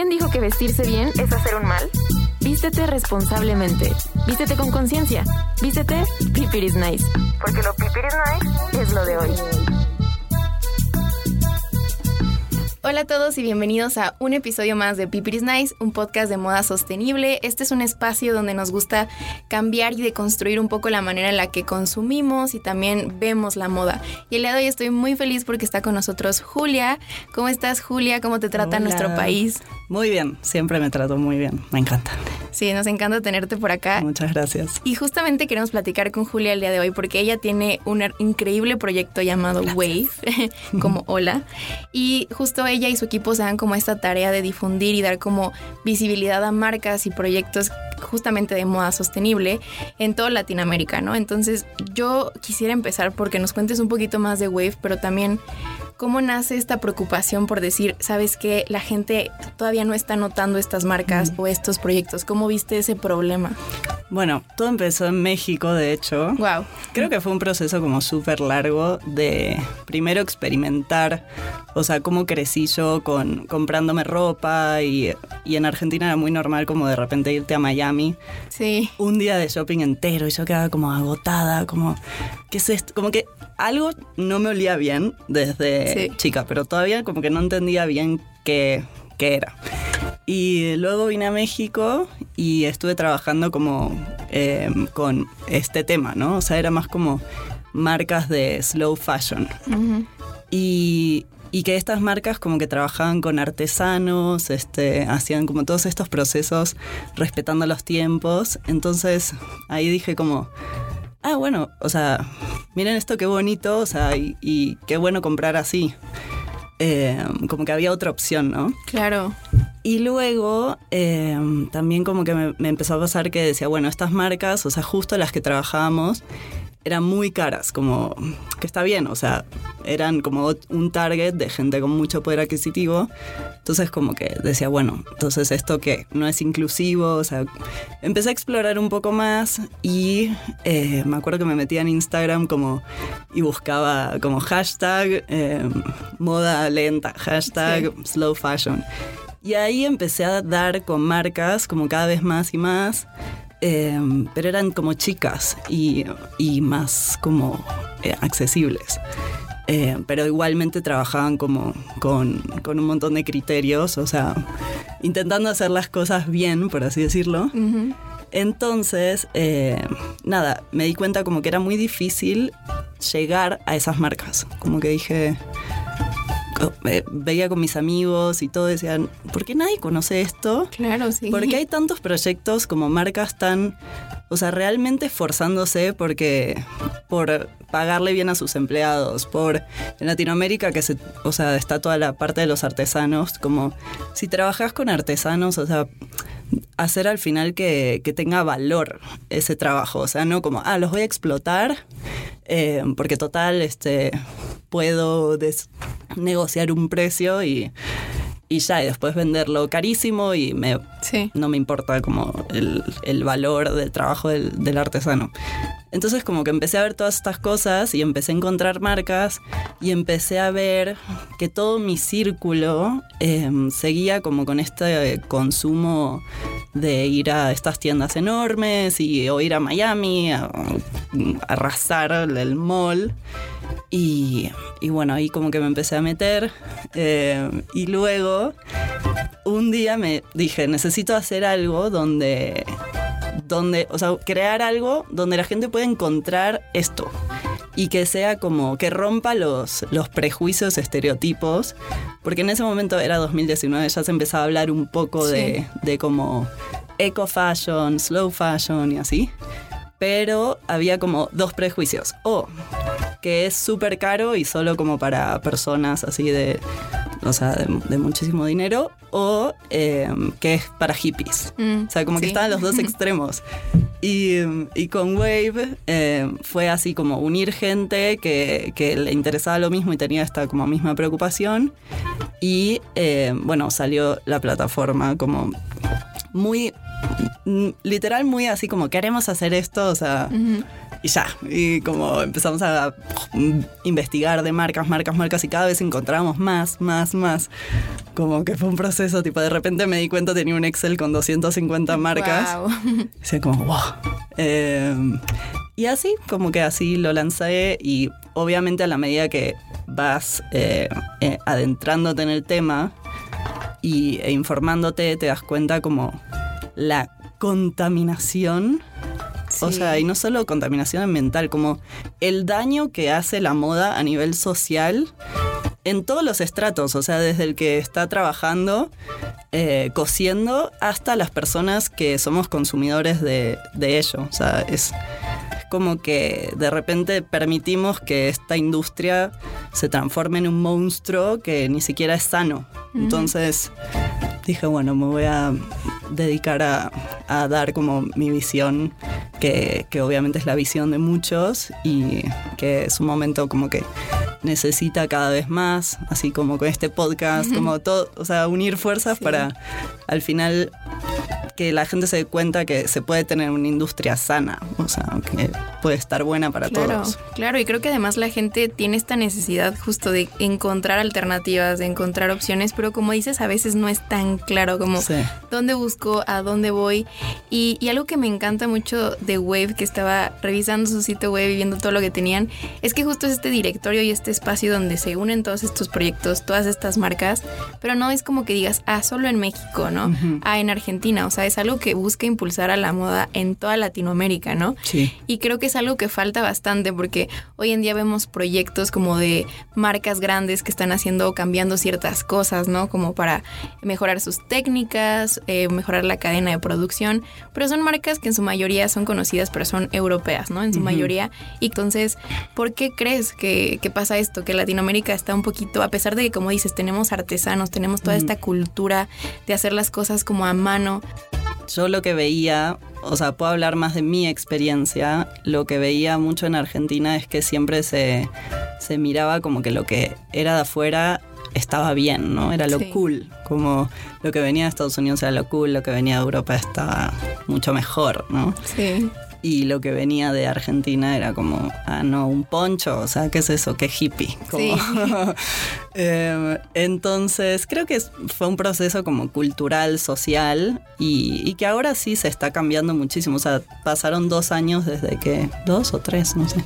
¿Quién dijo que vestirse bien es hacer un mal? Vístete responsablemente. Vístete con conciencia. Vístete Pipiris Nice. Porque lo Pipiris Nice es lo de hoy. Hola a todos y bienvenidos a un episodio más de Pipiris Nice, un podcast de moda sostenible. Este es un espacio donde nos gusta cambiar y deconstruir un poco la manera en la que consumimos y también vemos la moda. Y el día de hoy estoy muy feliz porque está con nosotros Julia. ¿Cómo estás, Julia? ¿Cómo te trata Hola. nuestro país? Muy bien, siempre me trato muy bien, me encanta. Sí, nos encanta tenerte por acá. Muchas gracias. Y justamente queremos platicar con Julia el día de hoy porque ella tiene un increíble proyecto llamado Wave, como Hola. Y justo ella y su equipo se dan como esta tarea de difundir y dar como visibilidad a marcas y proyectos justamente de moda sostenible en toda Latinoamérica, ¿no? Entonces yo quisiera empezar porque nos cuentes un poquito más de Wave, pero también cómo nace esta preocupación por decir, sabes que la gente todavía no está notando estas marcas o estos proyectos. ¿Cómo viste ese problema? Bueno, todo empezó en México, de hecho. Wow. Creo que fue un proceso como súper largo de primero experimentar, o sea, cómo crecí yo con comprándome ropa y, y en Argentina era muy normal como de repente irte a Miami. Sí. Un día de shopping entero y yo quedaba como agotada, como, ¿qué es esto? Como que algo no me olía bien desde Sí. chica, pero todavía como que no entendía bien qué, qué era. Y luego vine a México y estuve trabajando como eh, con este tema, ¿no? O sea, era más como marcas de slow fashion. Y, y que estas marcas como que trabajaban con artesanos, este, hacían como todos estos procesos respetando los tiempos. Entonces ahí dije como, ah, bueno, o sea, miren esto qué bonito, o sea, y, y qué bueno comprar así. Eh, como que había otra opción, ¿no? Claro. Y luego eh, también como que me, me empezó a pasar que decía, bueno, estas marcas, o sea, justo las que trabajábamos, eran muy caras, como que está bien, o sea, eran como un target de gente con mucho poder adquisitivo. Entonces como que decía, bueno, entonces esto que no es inclusivo, o sea, empecé a explorar un poco más y eh, me acuerdo que me metía en Instagram como y buscaba como hashtag eh, moda lenta, hashtag slow fashion. Y ahí empecé a dar con marcas como cada vez más y más, eh, pero eran como chicas y, y más como eh, accesibles. Eh, pero igualmente trabajaban como con, con un montón de criterios, o sea, intentando hacer las cosas bien, por así decirlo. Entonces, eh, nada, me di cuenta como que era muy difícil llegar a esas marcas. Como que dije, veía con mis amigos y todo, decían, ¿por qué nadie conoce esto? Claro, sí. Porque hay tantos proyectos como marcas tan, o sea, realmente esforzándose porque por pagarle bien a sus empleados, por en Latinoamérica que se, o sea, está toda la parte de los artesanos, como si trabajas con artesanos, o sea, hacer al final que, que tenga valor ese trabajo, o sea, no como, ah, los voy a explotar eh, porque total, este, puedo negociar un precio y, y ya, y después venderlo carísimo y me, Sí. no me importa como el, el valor del trabajo del, del artesano. Entonces como que empecé a ver todas estas cosas y empecé a encontrar marcas y empecé a ver que todo mi círculo em, seguía como con este consumo de ir a estas tiendas enormes y, o ir a Miami a, a arrasar el mall. Y, y, bueno, ahí como que me empecé a meter. Eh, y luego, un día me dije, necesito hacer algo donde, donde, o sea, crear algo donde la gente pueda encontrar esto. Y que sea como, que rompa los, los prejuicios, estereotipos. Porque en ese momento era 2019, ya se empezaba a hablar un poco Sí. de, de como eco fashion, slow fashion y así. Pero había como dos prejuicios. O que es súper caro y solo como para personas así de, o sea, de, de muchísimo dinero, o eh, que es para hippies. Mm, O sea, como que sí. estaban los dos extremos. Y, y con Wave eh, fue así como unir gente que, que le interesaba lo mismo y tenía esta como misma preocupación. Y eh, bueno, salió la plataforma como muy, literal muy así como queremos hacer esto, o sea... Y ya, y como empezamos a mm, investigar de marcas, marcas, marcas y cada vez encontrábamos más, más, más. Como que fue un proceso, tipo de repente me di cuenta tenía un Excel con 250 marcas. Guau. Y decía como, wow. Eh, y así, como que así lo lancé y obviamente a la medida que vas eh, eh, adentrándote en el tema y, e informándote, te das cuenta como la contaminación. O sea, y no solo contaminación ambiental, como el daño que hace la moda a nivel social en todos los estratos, o sea, desde el que está trabajando, eh, cosiendo, hasta las personas que somos consumidores de, de ello. O sea, es, es como que de repente permitimos que esta industria se transforme en un monstruo que ni siquiera es sano. Entonces dije, bueno, me voy a dedicar a, a dar como mi visión, que, que obviamente es la visión de muchos y que es un momento como que necesita cada vez más, así como con este podcast, como todo, o sea, unir fuerzas para al final que la gente se dé cuenta que se puede tener una industria sana, o sea, que puede estar buena para Claro, todos. claro, y creo que además la gente tiene esta necesidad justo de encontrar alternativas, de encontrar opciones, pero como dices, a veces no es tan claro como Sí. dónde busco, a dónde voy. Y, y algo que me encanta mucho de Wave, que estaba revisando su sitio web y viendo todo lo que tenían, es que justo es este directorio y este espacio donde se unen todos estos proyectos, todas estas marcas, pero no es como que digas, ah, solo en México, ¿no? Ah, en Argentina, o sea, es algo que busca impulsar a la moda en toda Latinoamérica, ¿no? Sí. Y creo que es algo que falta bastante porque hoy en día vemos proyectos como de marcas grandes que están haciendo o cambiando ciertas cosas, ¿no? Como para mejorar sus técnicas, eh, mejorar la cadena de producción, pero son marcas que en su mayoría son conocidas, pero son europeas, ¿no? En su mayoría. Y entonces, ¿por qué crees que, que pasa esto? Que Latinoamérica está un poquito, a pesar de que, como dices, tenemos artesanos, tenemos toda esta cultura de hacer las cosas como a mano. Yo lo que veía, o sea, puedo hablar más de mi experiencia, lo que veía mucho en Argentina es que siempre se, se miraba como que lo que era de afuera estaba bien, ¿no? Era lo Sí. cool, como lo que venía de Estados Unidos era lo cool, lo que venía de Europa estaba mucho mejor, ¿no? Sí. Y lo que venía de Argentina era como, ah, no, un poncho, o sea, ¿qué es eso? ¿Qué hippie? Como- Eh, entonces, creo que fue un proceso como cultural, social, y, y que ahora sí se está cambiando muchísimo. O sea, pasaron dos años desde que, dos o tres, no sé,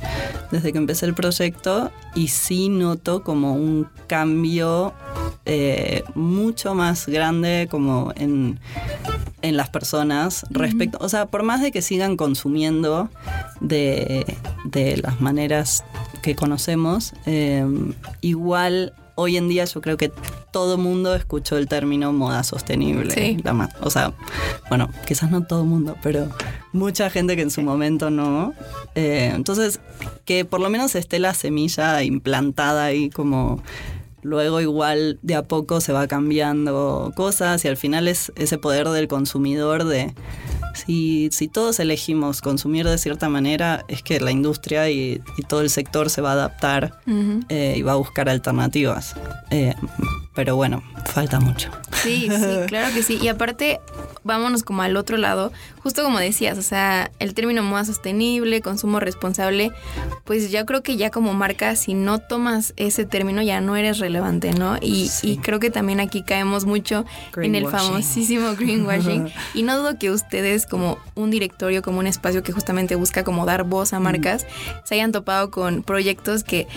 desde que empecé el proyecto, y sí noto como un cambio eh, mucho más grande como en en las personas respecto, o sea, por más de que sigan consumiendo de, de las maneras que conocemos, eh, igual hoy en día yo creo que todo mundo escuchó el término moda sostenible. Sí. La o sea, bueno, quizás no todo mundo, pero mucha gente que en su momento no. Eh, entonces, que por lo menos esté la semilla implantada ahí como luego igual de a poco se va cambiando cosas y al final es ese poder del consumidor de si, si todos elegimos consumir de cierta manera es que la industria y, y todo el sector se va a adaptar eh, y va a buscar alternativas. Eh, pero bueno, falta mucho. Sí, sí, claro que sí. Y aparte, vámonos como al otro lado, justo como decías, o sea, el término moda sostenible, consumo responsable, pues yo creo que ya como marca, si no tomas ese término, ya no eres relevante, ¿no? Y, y creo que también aquí caemos mucho en el famosísimo greenwashing. y no dudo que ustedes, como un directorio, como un espacio que justamente busca como dar voz a marcas, se hayan topado con proyectos que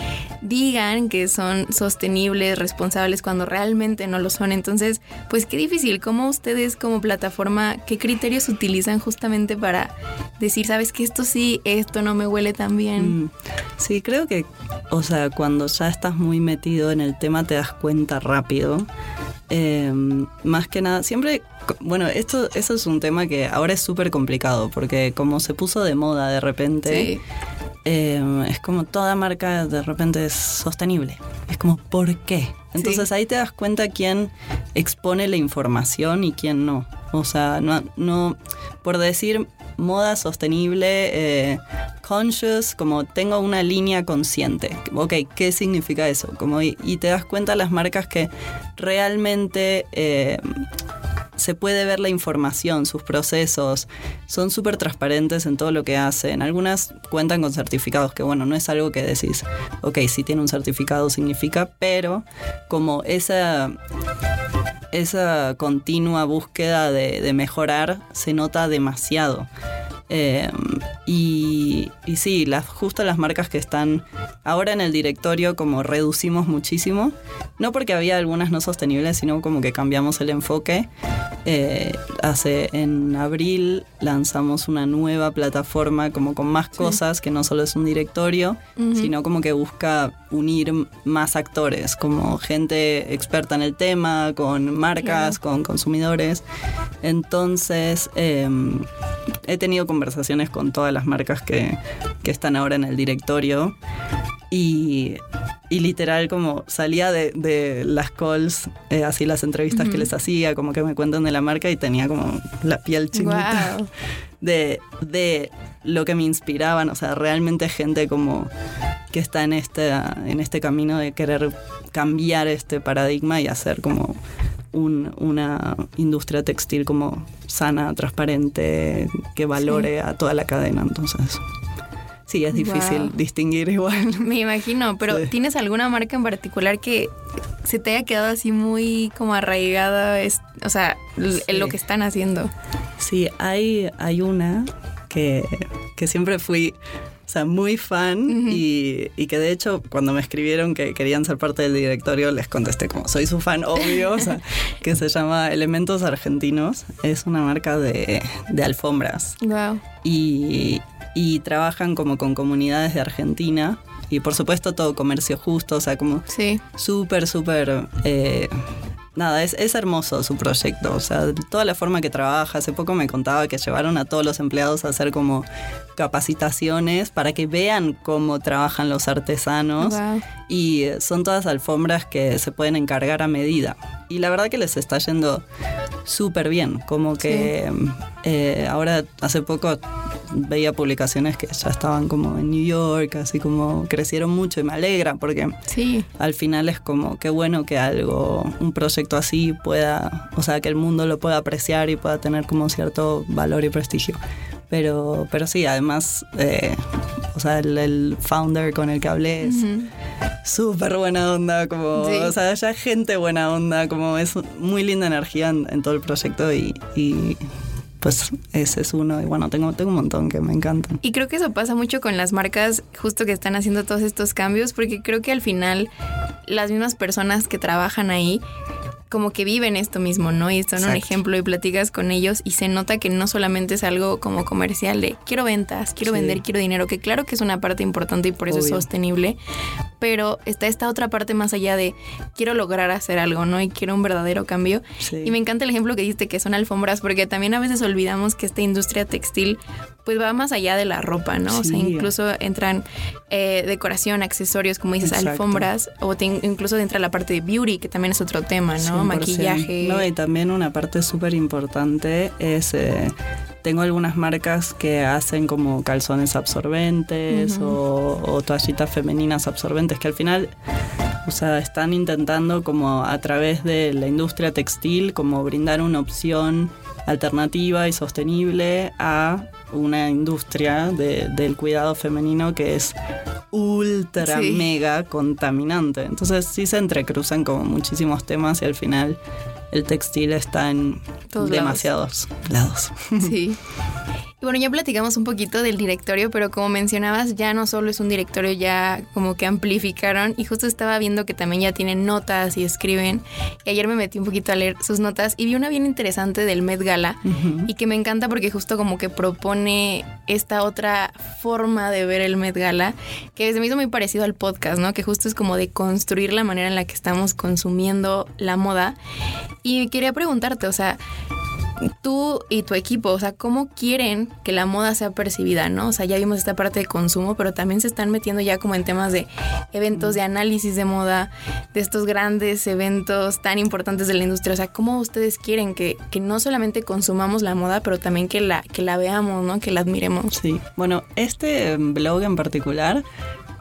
digan que son sostenibles, responsables, cuando realmente no lo son. Entonces, pues qué difícil, ¿cómo ustedes como plataforma, qué criterios utilizan justamente para decir, sabes que esto sí, esto no me huele tan bien? Mm, sí, creo que, o sea, cuando ya estás muy metido en el tema te das cuenta rápido. Em, más que nada, siempre, bueno, esto eso es un tema que ahora es súper complicado porque como se puso de moda de repente, em, es como toda marca de repente es sostenible. Es como, ¿por qué? Entonces ahí te das cuenta quién expone la información y quién no. O sea, no, no por decir moda sostenible, eh, conscious, como tengo una línea consciente. Ok, ¿qué significa eso? Como, y, te das cuenta las marcas que realmente eh, se puede ver la información, sus procesos, son súper transparentes en todo lo que hacen. Algunas cuentan con certificados, que bueno, no es algo que decís, ok, si tiene un certificado significa, pero como esa esa continua búsqueda de, mejorar se nota demasiado. Eh, y, sí, las, justo las marcas que están ahora en el directorio como reducimos muchísimo, no porque había algunas no sostenibles, sino como que cambiamos el enfoque. Eh, hace en abril lanzamos una nueva plataforma como con más cosas, que no solo es un directorio, sino como que busca unir más actores, como gente experta en el tema, con marcas, con consumidores. Entonces, em, he tenido conversaciones con todas las marcas que, están ahora en el directorio. Y, literal como salía de, las calls, eh, así las entrevistas que les hacía, como que me cuentan de la marca y tenía como la piel chinita de, de lo que me inspiraban, o sea, realmente gente como que está en este, en este camino de querer cambiar este paradigma y hacer como una industria textil como sana, transparente, que valore a toda la cadena. Entonces, sí, es difícil distinguir igual. Me imagino, pero ¿tienes alguna marca en particular que se te haya quedado así muy como arraigada, o sea, en lo que están haciendo? Sí, hay, hay una que, que siempre fui o sea, muy fan y, que de hecho cuando me escribieron que querían ser parte del directorio les contesté como soy su fan obvio, o sea, que se llama Elementos Argentinos. Es una marca de, alfombras. Wow. Y, y trabajan como con comunidades de Argentina y por supuesto todo comercio justo, o sea, como sí. súper, súper eh, nada, es, es, hermoso su proyecto. O sea, toda la forma que trabaja. Hace poco me contaba que llevaron a todos los empleados a hacer como capacitaciones para que vean cómo trabajan los artesanos. Y son todas alfombras que se pueden encargar a medida. Y la verdad que les está yendo súper bien. Como que eh, ahora hace poco veía publicaciones que ya estaban como en New York, así como crecieron mucho y me alegra porque sí. al final es como qué bueno que algo, un proyecto así pueda, o sea, que el mundo lo pueda apreciar y pueda tener como cierto valor y prestigio. Pero, pero sí, además, eh, o sea, el, founder con el que hablé es súper buena onda, como, o sea, ya gente buena onda, como es muy linda energía en, todo el proyecto y pues ese es uno. Y bueno, tengo, tengo un montón que me encantan. Y creo que eso pasa mucho con las marcas justo que están haciendo todos estos cambios, porque creo que al final las mismas personas que trabajan ahí como que viven esto mismo, ¿no? Y son un ejemplo y platicas con ellos y se nota que no solamente es algo como comercial de quiero ventas, quiero vender, quiero dinero, que claro que es una parte importante y por eso es sostenible, pero está esta otra parte más allá de quiero lograr hacer algo, ¿no? Y quiero un verdadero cambio. Y me encanta el ejemplo que diste que son alfombras, porque también a veces olvidamos que esta industria textil pues va más allá de la ropa, ¿no? O sea, incluso entran eh, decoración, accesorios, como dices, alfombras, o incluso entra la parte de beauty, que también es otro tema, ¿no? Maquillaje. No, y también una parte súper importante es... Eh, tengo algunas marcas que hacen como calzones absorbentes o, o, toallitas femeninas absorbentes que al final O sea, están intentando como a través de la industria textil como brindar una opción alternativa y sostenible a una industria del cuidado femenino que es ultra mega contaminante. Entonces sí se entrecruzan como muchísimos temas y al final el textil está en demasiados lados. Sí. Y bueno, ya platicamos un poquito del directorio, pero como mencionabas, ya no solo es un directorio, ya como que amplificaron y justo estaba viendo que también ya tienen notas y escriben. Y ayer me metí un poquito a leer sus notas y vi una bien interesante del Met Gala y que me encanta porque justo como que propone esta otra forma de ver el Met Gala, que se me hizo muy parecido al podcast, ¿no? Que justo es como de construir la manera en la que estamos consumiendo la moda. Y quería preguntarte, o sea, tú y tu equipo, o sea, cómo quieren que la moda sea percibida, ¿no? O sea, ya vimos esta parte de consumo, pero también se están metiendo ya como en temas de eventos de análisis de moda, de estos grandes eventos tan importantes de la industria. O sea, cómo ustedes quieren que, que no solamente consumamos la moda, pero también que la, que la veamos, ¿no? Que la admiremos. Sí, bueno, este blog en particular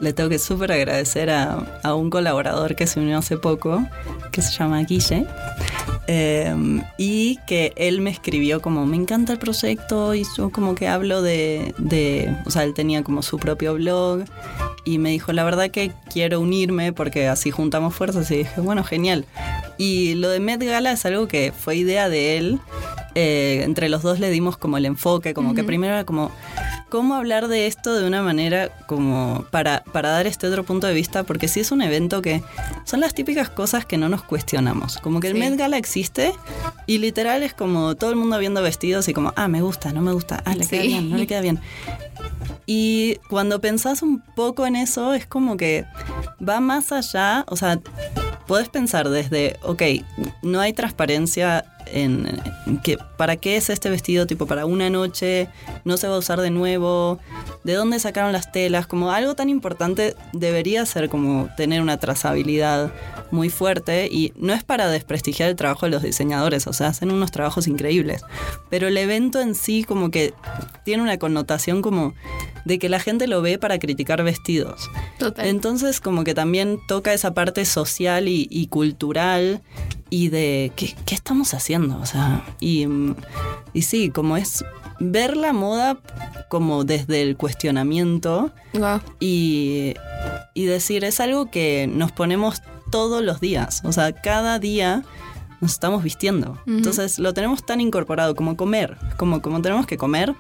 le tengo que súper agradecer a, a, un colaborador que se unió hace poco, que se llama Guille, em, y que él me escribió como, me encanta el proyecto, y yo como que hablo de, de, o sea, él tenía como su propio blog, y me dijo, la verdad que quiero unirme porque así juntamos fuerzas, y dije, bueno, genial. Y lo de Met Gala es algo que fue idea de él, eh, entre los dos le dimos como el enfoque, como que primero era como cómo hablar de esto de una manera como para, para dar este otro punto de vista, porque sí es un evento que son las típicas cosas que no nos cuestionamos. Como que el Met Gala existe y literal es como todo el mundo viendo vestidos y como, ah, me gusta, no me gusta, ah, le queda bien, no le queda bien. Y cuando pensás un poco en eso, es como que va más allá, o sea, podés pensar desde, ok, no hay transparencia en, que, para qué es este vestido, tipo para una noche, no se va a usar de nuevo, de dónde sacaron las telas, como algo tan importante debería ser como tener una trazabilidad muy fuerte y no es para desprestigiar el trabajo de los diseñadores, o sea, hacen unos trabajos increíbles, pero el evento en sí como que tiene una connotación como de que la gente lo ve para criticar vestidos. Entonces como que también toca esa parte social y, cultural y de ¿qué, estamos haciendo, o sea, y, y sí, como es ver la moda como desde el cuestionamiento y, y decir, es algo que nos ponemos todos los días. O sea, cada día nos estamos vistiendo. Entonces lo tenemos tan incorporado como comer. Como, como tenemos que comer,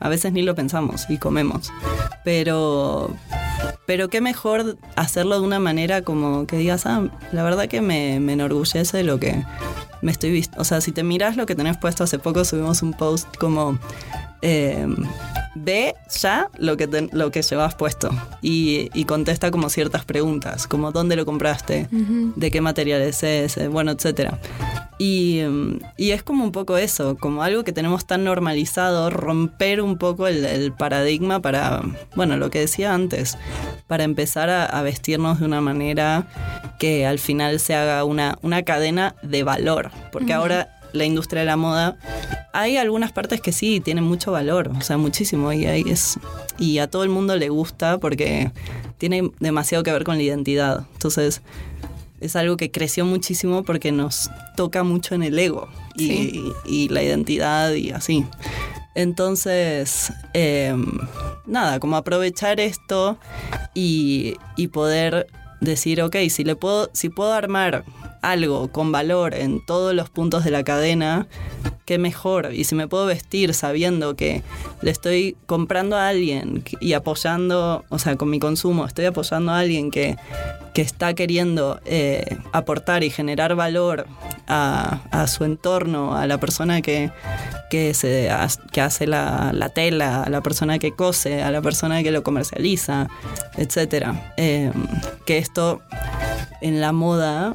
a veces ni lo pensamos y comemos. Pero, pero qué mejor hacerlo de una manera como que digas, ah, la verdad que me, me enorgullece lo que me estoy visto. O sea, si te miras lo que tenés puesto hace poco, subimos un post como... Eh, ve ya lo que, lo que llevas puesto. Y, contesta como ciertas preguntas, como dónde lo compraste, de qué materiales es, bueno, etcétera. Y, es como un poco eso, como algo que tenemos tan normalizado, romper un poco el, paradigma para, bueno, lo que decía antes, para empezar a, vestirnos de una manera que al final se haga una, una cadena de valor, porque ahora la industria de la moda, hay algunas partes que sí tienen mucho valor, o sea, muchísimo, y, ahí es, y a todo el mundo le gusta porque tiene demasiado que ver con la identidad. Entonces, es algo que creció muchísimo porque nos toca mucho en el ego y, la identidad y así. Entonces, em, nada, como aprovechar esto y, y poder decir, ok, si le puedo, si puedo armar algo con valor en todos los puntos de la cadena, qué mejor. Y si me puedo vestir sabiendo que le estoy comprando a alguien y apoyando, o sea, con mi consumo, estoy apoyando a alguien que, que está queriendo eh, aportar y generar valor a, su entorno, a la persona que, que, hace la, tela, a la persona que cose, a la persona que lo comercializa, etc. Eh, que esto en la moda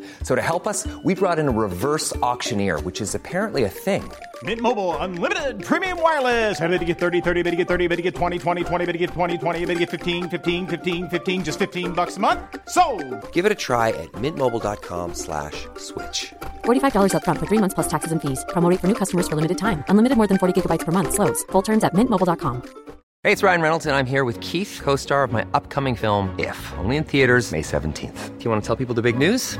So to help us, we brought in a reverse auctioneer, which is apparently a thing. Mint Mobile unlimited premium wireless. Ready to get 30, 30, bit to get 30, bit to get 20, 20, 20, bit to get 20, 20, bit to get 15, 15, 15, 15 just 15 bucks a month. So, Give it a try at mintmobile.com slash switch. $45 upfront for three months plus taxes and fees. Promo rate for new customers for limited time. Unlimited more than 40 gigabytes per month. Slows. Full terms at mintmobile.com. Hey, it's Ryan Reynolds, and I'm here with Keith, co star of my upcoming film, If, only in theaters, May 17th. Do you want to tell people the big news?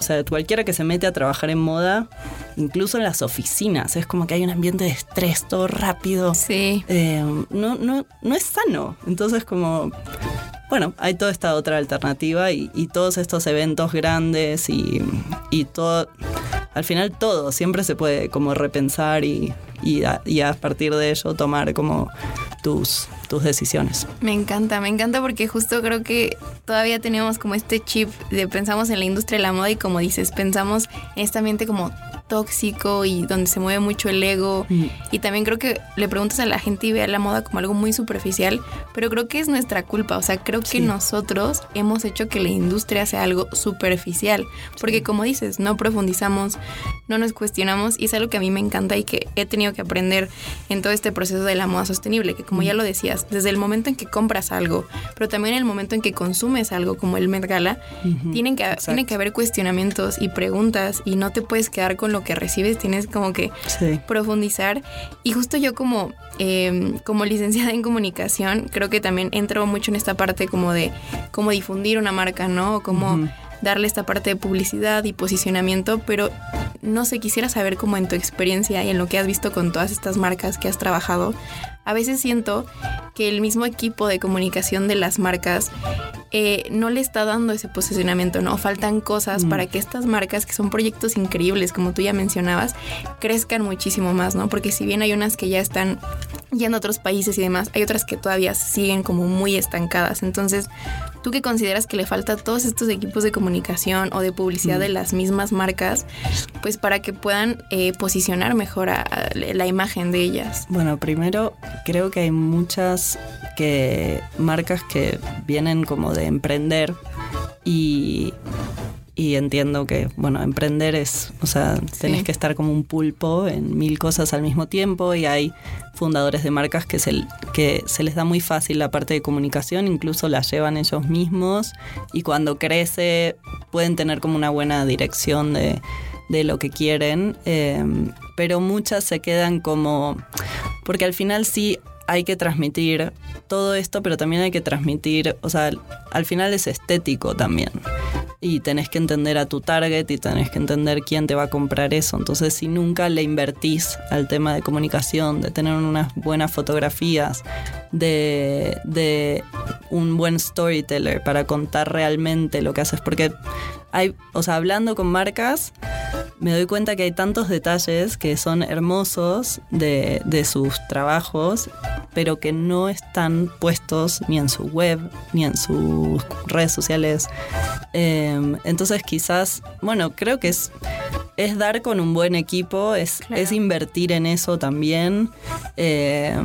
O sea, cualquiera que se mete a trabajar en moda, incluso en las oficinas, es como que hay un ambiente de estrés, todo rápido. Sí. Eh, no, no, no es sano. Entonces, como. Bueno, hay toda esta otra alternativa y, y todos estos eventos grandes y, y todo. Al final, todo siempre se puede como repensar y, y, a, y a partir de ello tomar como tus, tus decisiones. Me encanta, me encanta porque justo creo que todavía tenemos como este chip de pensamos en la industria de la moda y como dices, pensamos en este ambiente como tóxico y donde se mueve mucho el ego. Mm. Y también creo que le preguntas a la gente y ve a la moda como algo muy superficial, pero creo que es nuestra culpa. O sea, creo que Sí. nosotros hemos hecho que la industria sea algo superficial. Porque como dices, no profundizamos, no nos cuestionamos y es algo que a mí me encanta y que he tenido que aprender en todo este proceso de la moda sostenible, que como ya lo decías, desde el momento en que compras algo, pero también el momento en que consumes algo como el Met Gala, tienen que, tiene que haber cuestionamientos y preguntas y no te puedes quedar con lo que recibes, tienes como que Sí. profundizar. Y justo yo como, eh, como licenciada en comunicación, creo que también entro mucho en esta parte como de cómo difundir una marca, ¿no? O cómo darle esta parte de publicidad y posicionamiento, pero no sé, quisiera saber cómo en tu experiencia y en lo que has visto con todas estas marcas que has trabajado, a veces siento que el mismo equipo de comunicación de las marcas eh, no le está dando ese posicionamiento, ¿no? Faltan cosas para que estas marcas, que son proyectos increíbles, como tú ya mencionabas, crezcan muchísimo más, ¿no? Porque si bien hay unas que ya están yendo a otros países y demás, hay otras que todavía siguen como muy estancadas. Entonces, ¿tú qué consideras que le falta a todos estos equipos de comunicación o de publicidad de las mismas marcas, pues para que puedan eh, posicionar mejor a- a la imagen de ellas? Bueno, primero creo que hay muchas que marcas que vienen como de emprender y, y entiendo que, bueno, emprender es, o sea, tenés que estar como un pulpo en mil cosas al mismo tiempo y hay fundadores de marcas que se, que se les da muy fácil la parte de comunicación, incluso la llevan ellos mismos y cuando crece pueden tener como una buena dirección de, de lo que quieren, eh, pero muchas se quedan como, porque al final sí hay que transmitir todo esto, pero también hay que transmitir, o sea, al final es estético también. Y tenés que entender a tu target y tenés que entender quién te va a comprar eso. Entonces, si nunca le invertís al tema de comunicación, de tener unas buenas fotografías, de, de un buen storyteller para contar realmente lo que haces, porque hay, o sea, hablando con marcas, me doy cuenta que hay tantos detalles que son hermosos de, de sus trabajos, pero que no están puestos ni en su web, ni en sus redes sociales. Eh, entonces quizás, bueno, creo que es, es dar con un buen equipo, es, es invertir en eso también eh,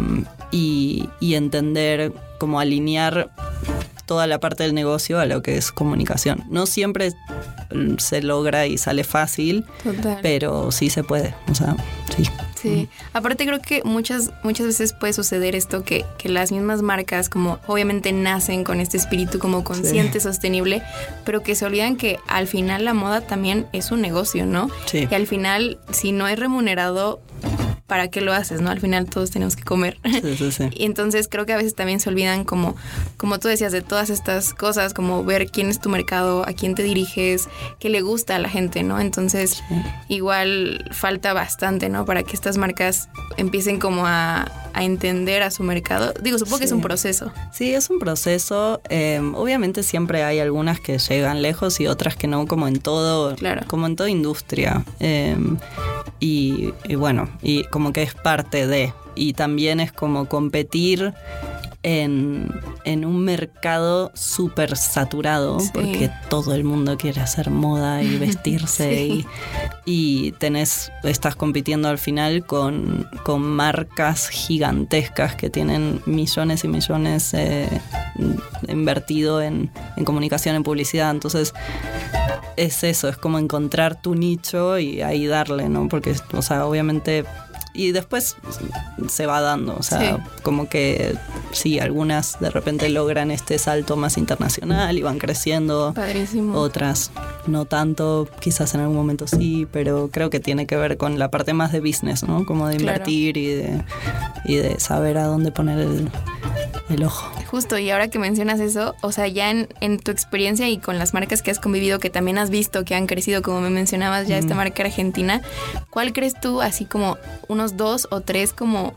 y, y entender cómo alinear toda la parte del negocio a lo que es comunicación. No siempre mm, se logra y sale fácil, Total. pero sí se puede. O sea, sí. Sí, aparte creo que muchas, muchas veces puede suceder esto que, que las mismas marcas como obviamente nacen con este espíritu como consciente, sostenible, pero que se olvidan que al final la moda también es un negocio, ¿no? Sí. Y al final, si no es remunerado, ¿para qué lo haces, no? Al final todos tenemos que comer. Sí, sí, sí. Y entonces creo que a veces también se olvidan como, como tú decías, de todas estas cosas, como ver quién es tu mercado, a quién te diriges, qué le gusta a la gente, ¿no? Entonces igual falta bastante, ¿no? Para que estas marcas empiecen como a, a entender a su mercado. Digo, supongo que es un proceso. Sí, es un proceso. eh, obviamente siempre hay algunas que llegan lejos y otras que no, como en todo, Claro. como en toda industria. Eh, y, y bueno, y como que es parte de, y también es como competir en, en un mercado súper saturado, Sí. porque todo el mundo quiere hacer moda y vestirse Sí. y, y tenés, estás compitiendo al final con, con marcas gigantescas que tienen millones y millones eh, invertido en, en comunicación, en publicidad. Entonces, es eso, es como encontrar tu nicho y ahí darle, ¿no? Porque, o sea, obviamente. Y después se va dando, o sea, Sí. como que sí, algunas de repente logran este salto más internacional y van creciendo. Padrísimo. Otras no tanto, quizás en algún momento sí, pero creo que tiene que ver con la parte más de business, ¿no? Como de Claro. invertir y, de, y de saber a dónde poner el, el ojo. Justo, y ahora que mencionas eso, o sea, ya en, en tu experiencia y con las marcas que has convivido, que también has visto que han crecido, como me mencionabas ya, esta marca argentina, ¿cuál crees tú, así como unos dos o tres como,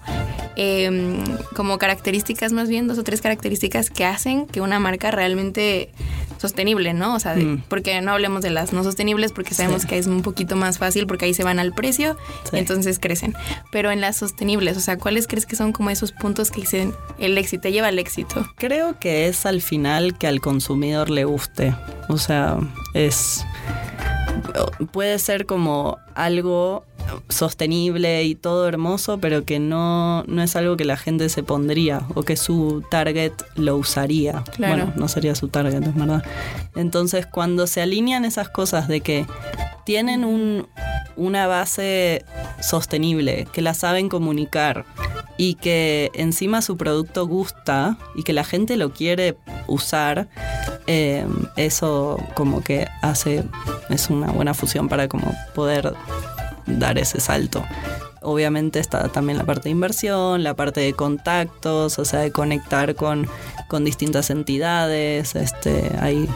em, como características más bien, dos o tres características que hacen que una marca realmente sostenible, ¿no? O sea, de- Mm. porque no hablemos de las no sostenibles, porque sabemos Sí. que es un poquito más fácil, porque ahí se van al precio Sí. y entonces crecen. Pero en las sostenibles, o sea, ¿cuáles crees que son como esos puntos que dicen el éxito, te lleva al éxito? Creo que es al final que al consumidor le guste. O sea, es. Puede ser como algo sostenible y todo hermoso, pero que no, no es algo que la gente se pondría o que su target lo usaría. Claro. Bueno, no sería su target, es verdad. Entonces, cuando se alinean esas cosas de que tienen un, una base sostenible, que la saben comunicar y que encima su producto gusta y que la gente lo quiere usar, eh, eso como que hace, es una buena fusión para como poder dar ese salto. Obviamente está también la parte de inversión, la parte de contactos, o sea, de conectar con, con distintas entidades. Este, hay,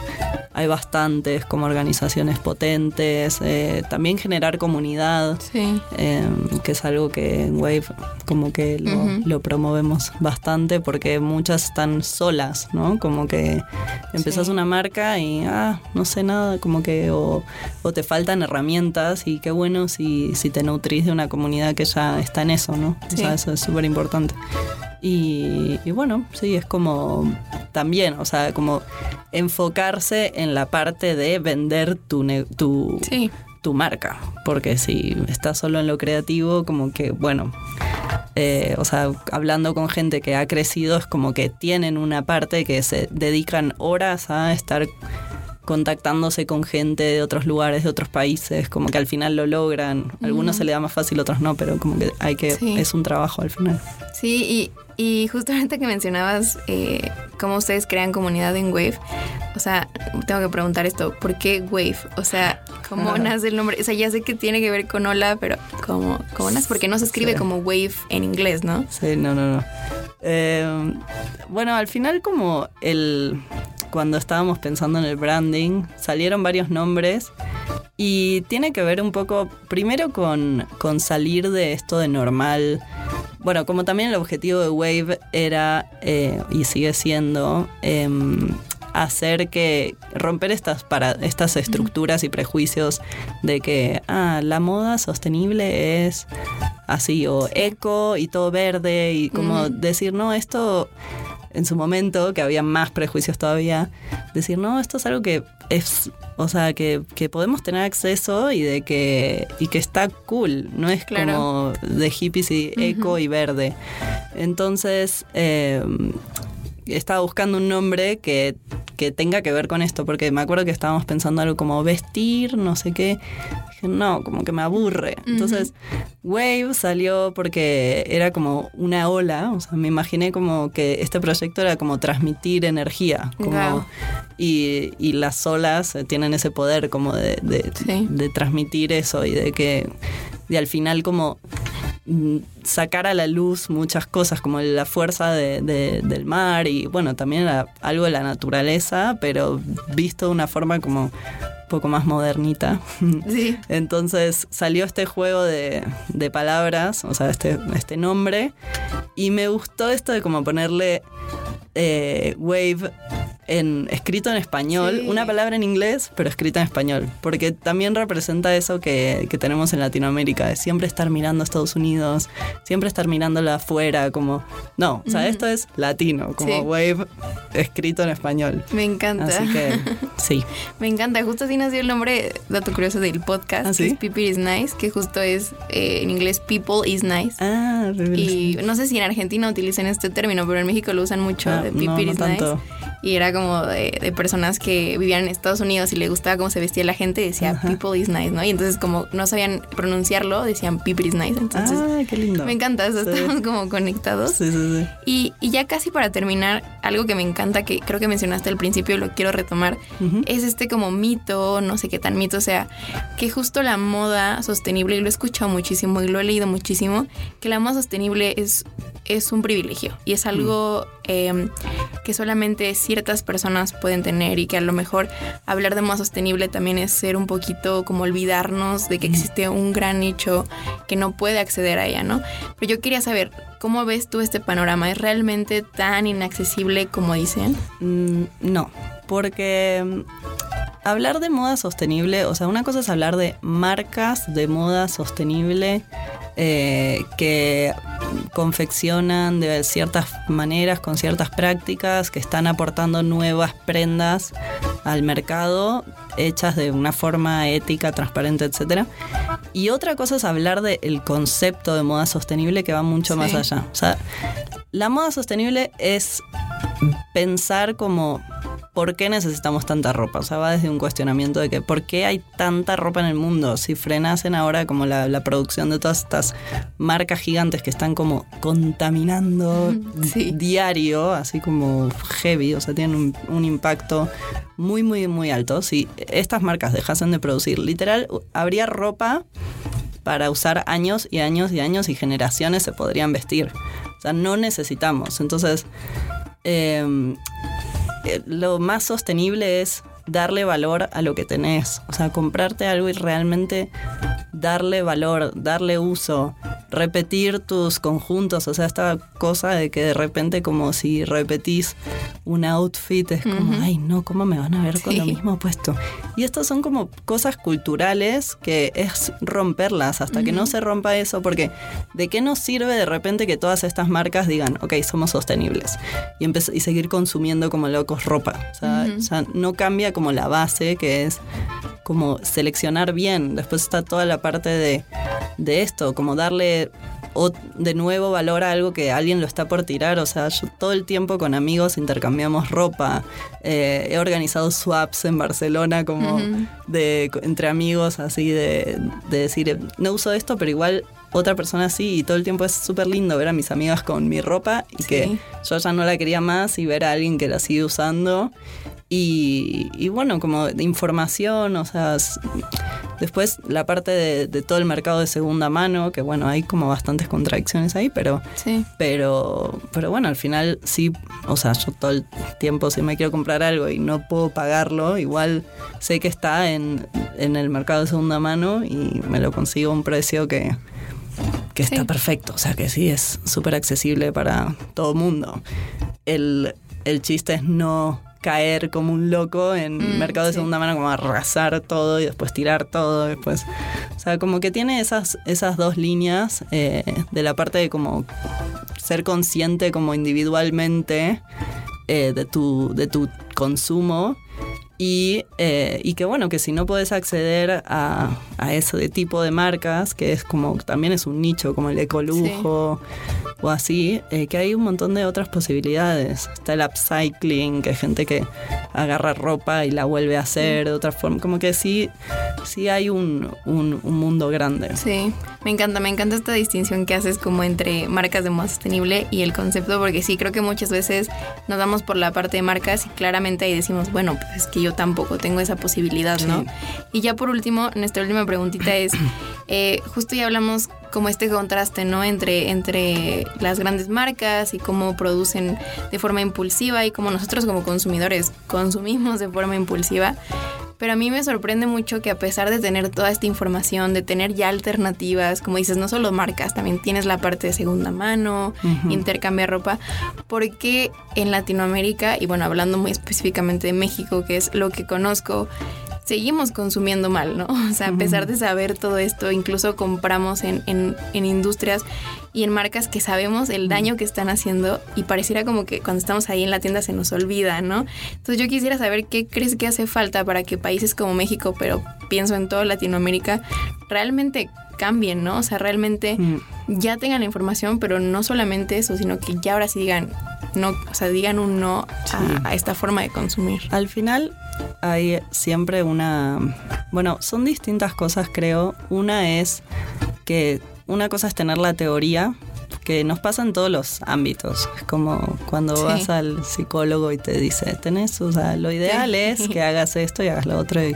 hay bastantes como organizaciones potentes. eh, también generar comunidad, Sí. eh, que es algo que en Wave como que lo, promovemos bastante porque muchas están solas, ¿no? Como que empezás Sí. una marca y, ah, no sé nada, como que, o, o te faltan herramientas y qué bueno si, si te nutrís de una comunidad que ya está en eso, ¿no? O sea, eso es súper importante. Y, y bueno, sí, es como también, o sea, como enfocarse en la parte de vender tu, tu, Sí. tu marca. Porque si estás solo en lo creativo, como que, bueno, eh, o sea, hablando con gente que ha crecido, es como que tienen una parte que se dedican horas a estar contactándose con gente de otros lugares, de otros países, como que al final lo logran. Algunos se le da más fácil, otros no, pero como que hay que, Sí. es un trabajo al final. Sí, y, y justamente que mencionabas eh, cómo ustedes crean comunidad en Wave, o sea, tengo que preguntar esto, ¿por qué Wave? O sea, ¿cómo nace el nombre? O sea, ya sé que tiene que ver con hola, pero ¿cómo, cómo nace? Porque no se escribe Sí. como Wave en inglés, ¿no? Sí, no, no, no. Eh, bueno, al final como el cuando estábamos pensando en el branding, salieron varios nombres y tiene que ver un poco, primero con, con salir de esto de normal. Bueno, como también el objetivo de Wave era, eh, y sigue siendo, em, hacer que romper estas para estas estructuras y prejuicios de que ah, la moda sostenible es así o eco y todo verde y como decir no esto en su momento que había más prejuicios todavía decir no esto es algo que es o sea que, que podemos tener acceso y de que y que está cool no es Claro. como de hippies y eco y verde entonces eh, estaba buscando un nombre que, que tenga que ver con esto, porque me acuerdo que estábamos pensando algo como vestir, no sé qué. Dije, no, como que me aburre. Entonces, Wave salió porque era como una ola, o sea, me imaginé como que este proyecto era como transmitir energía, como, y, y las olas eh, tienen ese poder como de, de- Sí. de transmitir eso y de que, de al final como mm, sacar a la luz muchas cosas, como la fuerza de- de- del mar y bueno, también la- algo de la naturaleza, pero visto de una forma como un poco más modernita. Sí. Entonces salió este juego de, de palabras, o sea, este, este nombre, y me gustó esto de como ponerle eh, wave en, escrito en español, una palabra en inglés, pero escrita en español, porque también representa eso que, que, tenemos en Latinoamérica, de siempre estar mirando a Estados Unidos, siempre estar mirándola afuera, como, no, o sea, esto es latino, como Wave escrito en español. Me encanta. Así que, sí. Me encanta, justo así nació el nombre, dato curioso, del podcast, ¿Ah, que es People is Nice, que justo es eh, en inglés People is Nice. Ah, Y no sé si en Argentina utilizan este término, pero en México lo usan mucho, ah, de People is Nice y era como de, personas que vivían en Estados Unidos y le gustaba cómo se vestía la gente y decía people is nice, ¿no? Y entonces como no sabían pronunciarlo, decían people is nice. Entonces, ah, qué lindo. Me encanta eso, estamos como conectados. Sí, sí, sí. Y, y, ya casi para terminar, algo que me encanta, que creo que mencionaste al principio y lo quiero retomar, es este como mito, no sé qué tan mito sea, que justo la moda sostenible, y lo he escuchado muchísimo y lo he leído muchísimo, que la moda sostenible es, es un privilegio y es algo em, que solamente ciertas personas pueden tener y que a lo mejor hablar de moda sostenible también es ser un poquito como olvidarnos de que existe un gran nicho que no puede acceder a ella, ¿no? Pero yo quería saber, ¿cómo ves tú este panorama? ¿Es realmente tan inaccesible como dicen? Mm, no, porque mm, hablar de moda sostenible, o sea, una cosa es hablar de marcas de moda sostenible eh, que confeccionan de ciertas maneras, con ciertas prácticas, que están aportando nuevas prendas al mercado, hechas de una forma ética, transparente, etc. Y otra cosa es hablar del concepto de moda sostenible que va mucho más allá. O sea, la moda sostenible es pensar como ¿por qué necesitamos tanta ropa? O sea, va desde un cuestionamiento de que ¿por qué hay tanta ropa en el mundo? Si frenasen ahora como la, producción de todas estas marcas gigantes que están como contaminando diario, así como heavy, o sea, tienen un, un impacto muy, muy, muy alto. Si estas marcas dejasen de producir, literal, habría ropa para usar años y años y años y generaciones se podrían vestir. O sea, no necesitamos. Entonces, eh, eh, lo más sostenible es darle valor a lo que tenés. O sea, comprarte algo y realmente darle valor, darle uso, repetir tus conjuntos. O sea, esta cosa de que de repente como si repetís un outfit es como, ay no, ¿cómo me van a ver con lo mismo puesto? Y estas son como cosas culturales que es romperlas hasta que no se rompa eso, porque ¿de qué nos sirve de repente que todas estas marcas digan, ok, somos sostenibles y, y seguir consumiendo como locos ropa? O sea, o sea, no cambia como la base que es como seleccionar bien. Después está toda la parte de, de esto, como darle o de nuevo valor a algo que alguien lo está por tirar. O sea, yo todo el tiempo con amigos intercambiamos ropa. Eh, he organizado swaps en Barcelona como de entre amigos, así de, de decir, no uso esto, pero igual otra persona sí y todo el tiempo es súper lindo ver a mis amigas con mi ropa y que yo ya no la quería más y ver a alguien que la sigue usando. Y, bueno, como de información, o sea, después la parte de, todo el mercado de segunda mano, que bueno, hay como bastantes contradicciones ahí, pero, pero, pero bueno, al final sí, o sea, yo todo el tiempo si me quiero comprar algo y no puedo pagarlo, igual sé que está en, en el mercado de segunda mano y me lo consigo a un precio que, que está perfecto, o sea que sí, es súper accesible para todo mundo. El, el chiste es no caer como un loco en mm, mercado de segunda mano, como arrasar todo y después tirar todo después. O sea, como que tiene esas, esas dos líneas eh, de la parte de como ser consciente como individualmente eh, de, tu, de tu consumo y, eh, y, que bueno, que si no puedes acceder a, a ese tipo de marcas, que es como también es un nicho como el ecolujo o así, eh, que hay un montón de otras posibilidades. Está el upcycling, que hay gente que agarra ropa y la vuelve a hacer de otra forma. Como que sí, sí hay un, un, un mundo grande. Sí, me encanta, me encanta esta distinción que haces como entre marcas de moda sostenible y el concepto, porque sí, creo que muchas veces nos damos por la parte de marcas y claramente ahí decimos, bueno, pues es que yo tampoco tengo esa posibilidad, ¿no? Y ya por último, nuestra última preguntita es, eh, justo ya hablamos como este contraste, ¿no? Entre, entre las grandes marcas y cómo producen de forma impulsiva y cómo nosotros como consumidores consumimos de forma impulsiva. Pero a mí me sorprende mucho que a pesar de tener toda esta información, de tener ya alternativas, como dices, no solo marcas, también tienes la parte de segunda mano, intercambiar ropa, porque en Latinoamérica, y bueno, hablando muy específicamente de México, que es lo que conozco, seguimos consumiendo mal, ¿no? O sea, a pesar de saber todo esto, incluso compramos en, en, en, industrias y en marcas que sabemos el daño que están haciendo y pareciera como que cuando estamos ahí en la tienda se nos olvida, ¿no? Entonces yo quisiera saber qué crees que hace falta para que países como México, pero pienso en toda Latinoamérica, realmente cambien, ¿no? O sea, realmente ya tengan la información, pero no solamente eso, sino que ya ahora sí digan, no, o sea, digan un no a, a, esta forma de consumir. Al final hay siempre una, bueno, son distintas cosas creo. Una es que una cosa es tener la teoría, que nos pasa en todos los ámbitos. Es como cuando sí. vas al psicólogo y te dice, tenés, o sea, lo ideal sí. es que hagas esto y hagas lo otro y,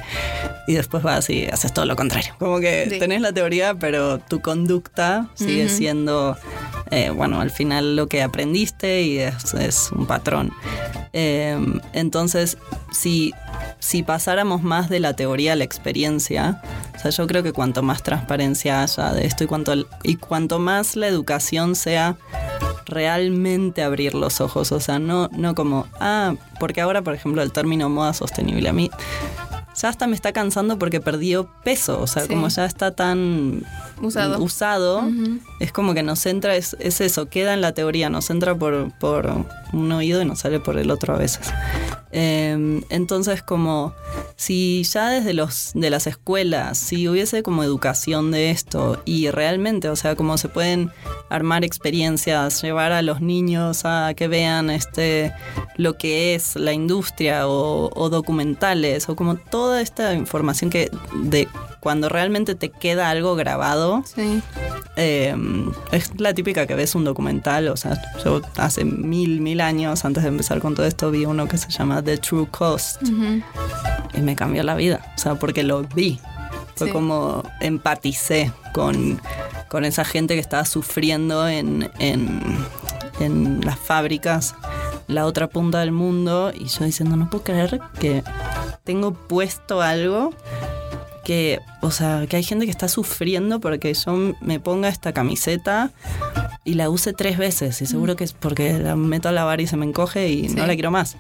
y, después vas y haces todo lo contrario. Como que sí. tenés la teoría, pero tu conducta sigue uh -huh. siendo, eh, bueno, al final lo que aprendiste y es, un patrón. Eh, entonces, si si pasáramos más de la teoría a la experiencia, o sea, yo creo que cuanto más transparencia haya de esto y cuanto, y cuanto más la educación sea realmente abrir los ojos, o sea, no, no como, ah, porque ahora, por ejemplo, el término moda sostenible a mí ya hasta me está cansando porque perdió peso, o sea, sí. como ya está tan usado, usado uh -huh. es como que nos entra, es, es, eso, queda en la teoría, nos entra por, por un oído y nos sale por el otro a veces. Eh, entonces, como si ya desde los de las escuelas, si hubiese como educación de esto y realmente, o sea, como se pueden armar experiencias, llevar a los niños a que vean este lo que es la industria o, o documentales o como toda esta información que de cuando realmente te queda algo grabado. Sí. Eh, es la típica que ves un documental, o sea, yo hace mil, mil años, antes de empezar con todo esto, vi uno que se llama The True Cost. Uh -huh. Y me cambió la vida, o sea, porque lo vi. Fue sí. como empaticé con, con esa gente que estaba sufriendo en, en, en las fábricas, la otra punta del mundo, y yo diciendo, no puedo creer que tengo puesto algo que, o sea, que hay gente que está sufriendo porque yo me ponga esta camiseta y la use tres veces y seguro que es porque la meto a lavar y se me encoge y sí. no la quiero más.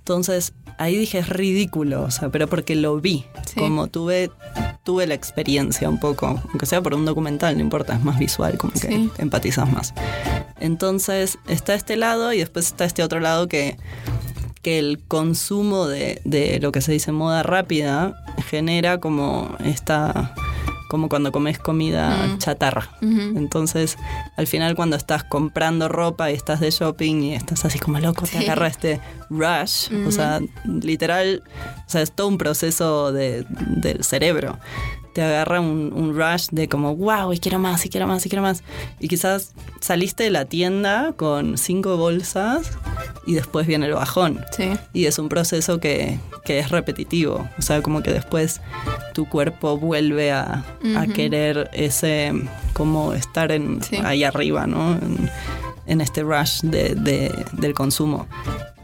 Entonces ahí dije es ridículo, o sea, pero porque lo vi, sí. como tuve tuve la experiencia un poco, aunque sea por un documental, no importa, es más visual, como que sí. empatizas más. Entonces está este lado y después está este otro lado que que el consumo de, de, lo que se dice moda rápida genera como esta como cuando comes comida mm. chatarra. Uh -huh. Entonces, al final cuando estás comprando ropa y estás de shopping y estás así como loco, sí. te agarra este rush. Uh -huh. O sea, literal, o sea, es todo un proceso de, del cerebro. Te agarra un, un, rush de como, wow, y quiero más, y quiero más, y quiero más. Y quizás saliste de la tienda con cinco bolsas y después viene el bajón. Sí. Y es un proceso que, que, es repetitivo. O sea, como que después tu cuerpo vuelve a, uh -huh. a querer ese, como estar en, sí. ahí arriba, ¿no? En, en este rush de, de, del consumo.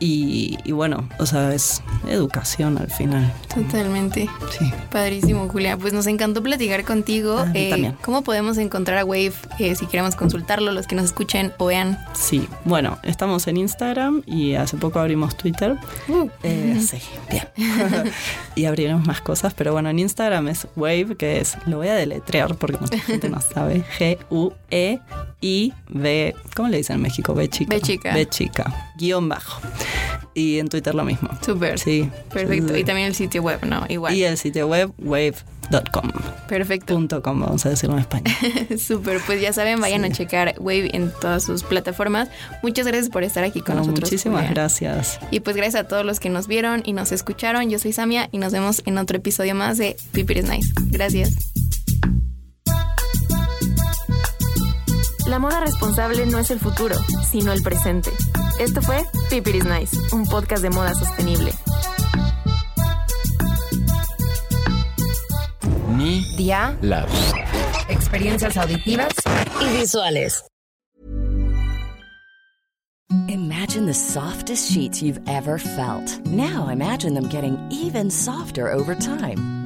Y, y, bueno, o sea, es educación al final. Totalmente. Sí. Padrísimo, Julia. Pues nos encantó platicar contigo. Ah, eh, también. ¿Cómo podemos encontrar a Wave eh, si queremos consultarlo, los que nos escuchen o vean? Sí, bueno, estamos en Instagram y hace poco abrimos Twitter. Uh. Eh, sí, bien. y abriremos más cosas, pero bueno, en Instagram es Wave, que es, lo voy a deletrear porque mucha gente no sabe, G-U-E-I-V, ¿cómo le dicen en México? B chica. B chica. B chica, guion bajo. Y en Twitter lo mismo. Súper. Sí. Perfecto. Y también el sitio web, ¿no? Igual. Y el sitio web, wave.com. Perfecto. Punto com, vamos a decirlo en español. Súper. Pues ya saben, vayan sí. a checar Wave en todas sus plataformas. Muchas gracias por estar aquí con no, nosotros. Muchísimas Julia. gracias. Y pues gracias a todos los que nos vieron y nos escucharon. Yo soy Samia y nos vemos en otro episodio más de Piper is Nice. Gracias. La moda responsable no es el futuro, sino el presente. Esto fue Piper is Nice, un podcast de moda sostenible. Media Lab. Experiencias auditivas y visuales. Imagine the softest sheets you've ever felt. Now imagine them getting even softer over time.